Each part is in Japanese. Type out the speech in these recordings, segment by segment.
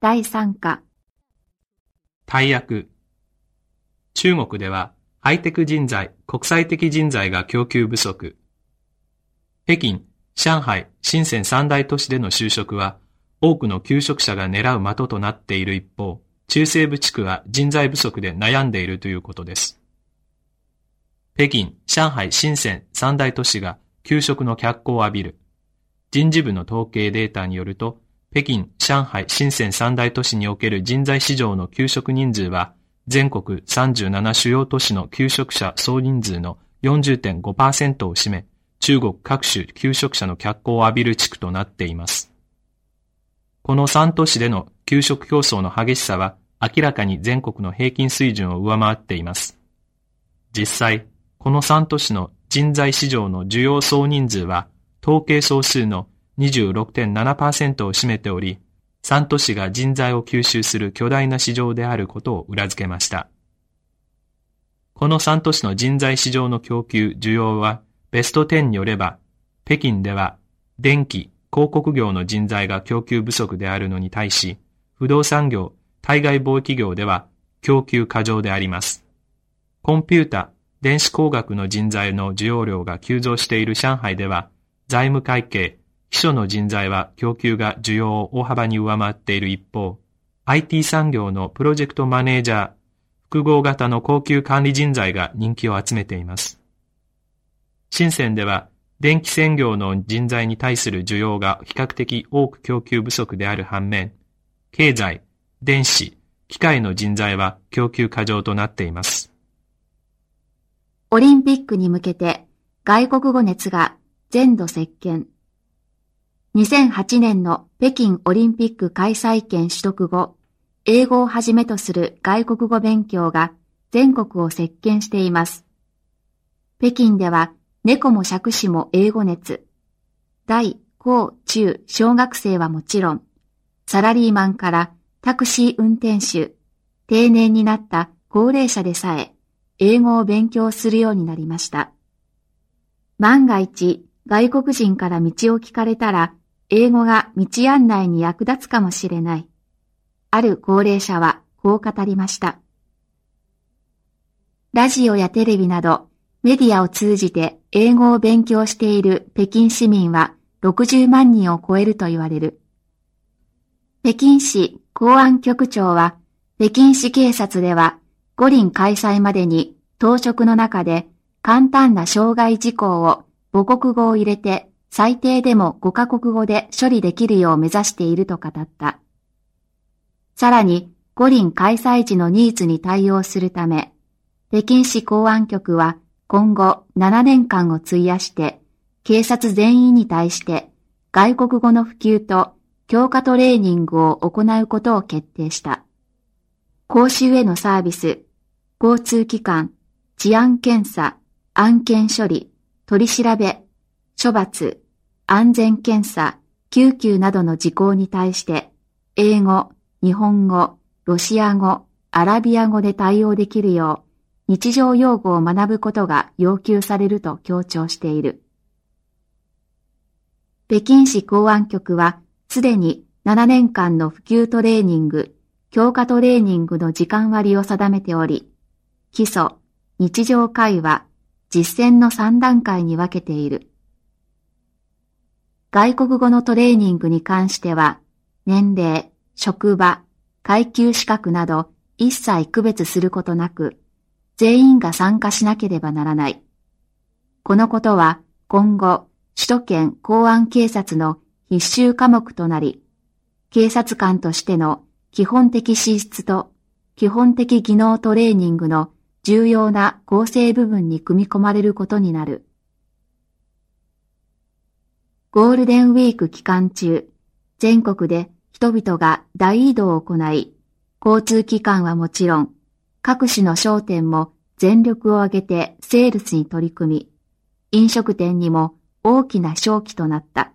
第3課。大役。中国ではハイテク人材、国際的人材が供給不足。北京、上海、深セン三大都市での就職は多くの求職者が狙う的となっている一方、中西部地区は人材不足で悩んでいるということです。北京、上海、深セン三大都市が給食の脚光を浴びる。人事部の統計データによると、北京、上海、深セン三大都市における人材市場の給食人数は、全国37主要都市の給食者総人数の40.5%を占め、中国各種給食者の脚光を浴びる地区となっています。この3都市での給食競争の激しさは明らかに全国の平均水準を上回っています。実際、この3都市の人材市場の需要総人数は統計総数の26.7%を占めており、3都市が人材を吸収する巨大な市場であることを裏付けました。この3都市の人材市場の供給、需要はベスト10によれば、北京では電気、広告業の人材が供給不足であるのに対し、不動産業、対外貿易業では供給過剰であります。コンピュータ、電子工学の人材の需要量が急増している上海では、財務会計、秘書の人材は供給が需要を大幅に上回っている一方、IT 産業のプロジェクトマネージャー、複合型の高級管理人材が人気を集めています。深センでは電気専業の人材に対する需要が比較的多く供給不足である反面、経済、電子、機械の人材は供給過剰となっています。オリンピックに向けて外国語熱が全土席巻。2008年の北京オリンピック開催権取得後、英語をはじめとする外国語勉強が全国を席巻しています。北京では猫も杓子も英語熱。大、高、中、小学生はもちろん、サラリーマンからタクシー運転手、定年になった高齢者でさえ、英語を勉強するようになりました。万が一、外国人から道を聞かれたら、英語が道案内に役立つかもしれない。ある高齢者はこう語りました。ラジオやテレビなどメディアを通じて英語を勉強している北京市民は60万人を超えると言われる。北京市公安局長は、北京市警察では五輪開催までに当職の中で簡単な障害事項を母国語を入れて最低でも5カ国語で処理できるよう目指していると語った。さらに五輪開催時のニーズに対応するため、北京市公安局は今後7年間を費やして警察全員に対して外国語の普及と強化トレーニングを行うことを決定した。講習へのサービス、交通機関、治安検査、案件処理、取り調べ、処罰、安全検査、救急などの事項に対して、英語、日本語、ロシア語、アラビア語で対応できるよう、日常用語を学ぶことが要求されると強調している。北京市公安局はすでに7年間の普及トレーニング、強化トレーニングの時間割を定めており、基礎、日常会話、実践の3段階に分けている。外国語のトレーニングに関しては、年齢、職場、階級資格など一切区別することなく、全員が参加しなければならない。このことは今後、首都圏公安警察の必修科目となり、警察官としての基本的資質と基本的技能トレーニングの重要な構成部分に組み込まれることになる。ゴールデンウィーク期間中、全国で人々が大移動を行い、交通機関はもちろん、各種の商店も全力を挙げてセールスに取り組み、飲食店にも大きな商機となった。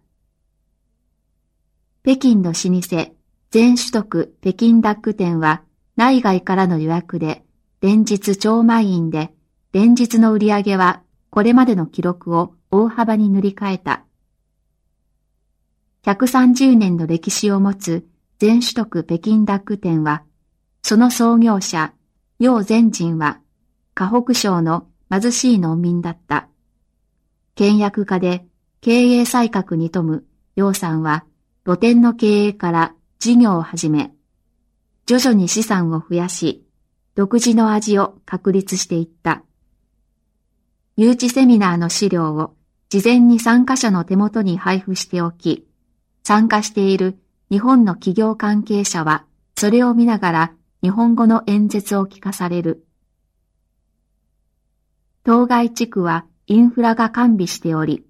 北京の老舗、全首徳北京ダック店は内外からの予約で連日超満員で連日の売り上げはこれまでの記録を大幅に塗り替えた。130年の歴史を持つ全取得北京ダック店は、その創業者、楊全人は、河北省の貧しい農民だった。倹約家で経営才覚に富む楊さんは、露店の経営から事業を始め、徐々に資産を増やし、独自の味を確立していった。誘致セミナーの資料を事前に参加者の手元に配布しておき、参加している日本の企業関係者はそれを見ながら日本語の演説を聞かされる。当該地区はインフラが完備しており、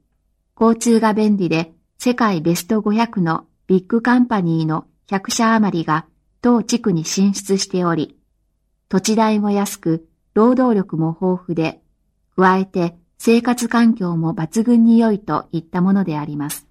交通が便利で世界ベスト500のビッグカンパニーの100社余りが当地区に進出しており、土地代も安く、労働力も豊富で、加えて生活環境も抜群に良いといったものであります。